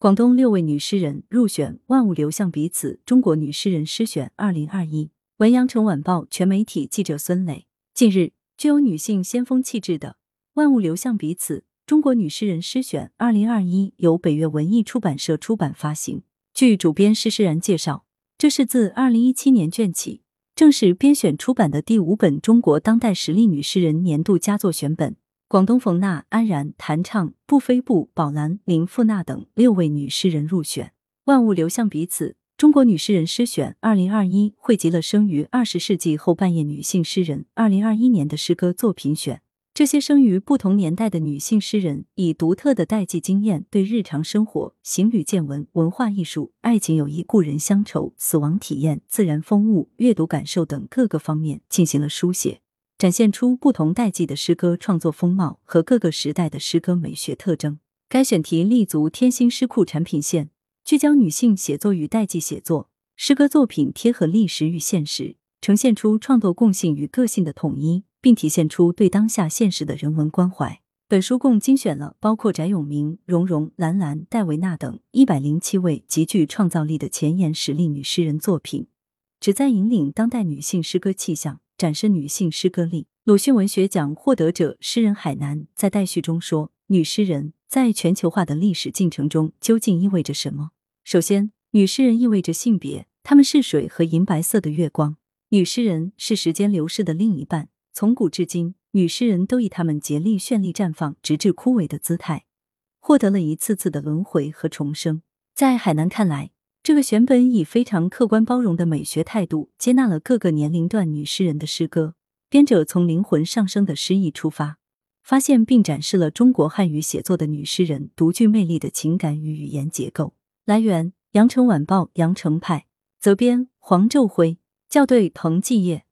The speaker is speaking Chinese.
广东六位女诗人入选万物流向彼此中国女诗人诗选二零二一。文阳城晚报全媒体记者孙磊。近日，具有女性先锋气质的《万物流向彼此中国女诗人诗选二零二一》由北岳文艺出版社出版发行。据主编施诗然介绍，这是自二零一七年卷起正式编选出版的第五本中国当代实力女诗人年度佳作选本。广东冯娜、安然、弹唱、布菲布、宝兰、林富娜等六位女诗人入选。万物流向彼此。中国女诗人诗选二零二一汇集了生于二十世纪后半叶女性诗人二零二一年的诗歌作品选。这些生于不同年代的女性诗人，以独特的代际经验，对日常生活、行旅见闻、文化艺术、爱情友谊、故人乡愁、死亡体验、自然风物、阅读感受等各个方面进行了书写，展现出不同代际的诗歌创作风貌和各个时代的诗歌美学特征。该选题立足天星诗库产品线。聚焦女性写作与代际写作，诗歌作品贴合历史与现实，呈现出创作共性与个性的统一，并体现出对当下现实的人文关怀。本书共精选了包括翟永明、荣荣、兰兰、戴维娜等一百零七位极具创造力的前沿实力女诗人作品，旨在引领当代女性诗歌气象，展示女性诗歌力。鲁迅文学奖获得者诗人海南在待序中说：“女诗人在全球化的历史进程中究竟意味着什么？”首先，女诗人意味着性别，她们是水和银白色的月光。女诗人是时间流逝的另一半。从古至今，女诗人都以她们竭力绚丽绽放，直至枯萎的姿态，获得了一次次的轮回和重生。在海南看来，这个选本以非常客观包容的美学态度，接纳了各个年龄段女诗人的诗歌。编者从灵魂上升的诗意出发，发现并展示了中国汉语写作的女诗人独具魅力的情感与语言结构。来源：羊城晚报羊城派，责编：黄昼辉，校对：彭继业。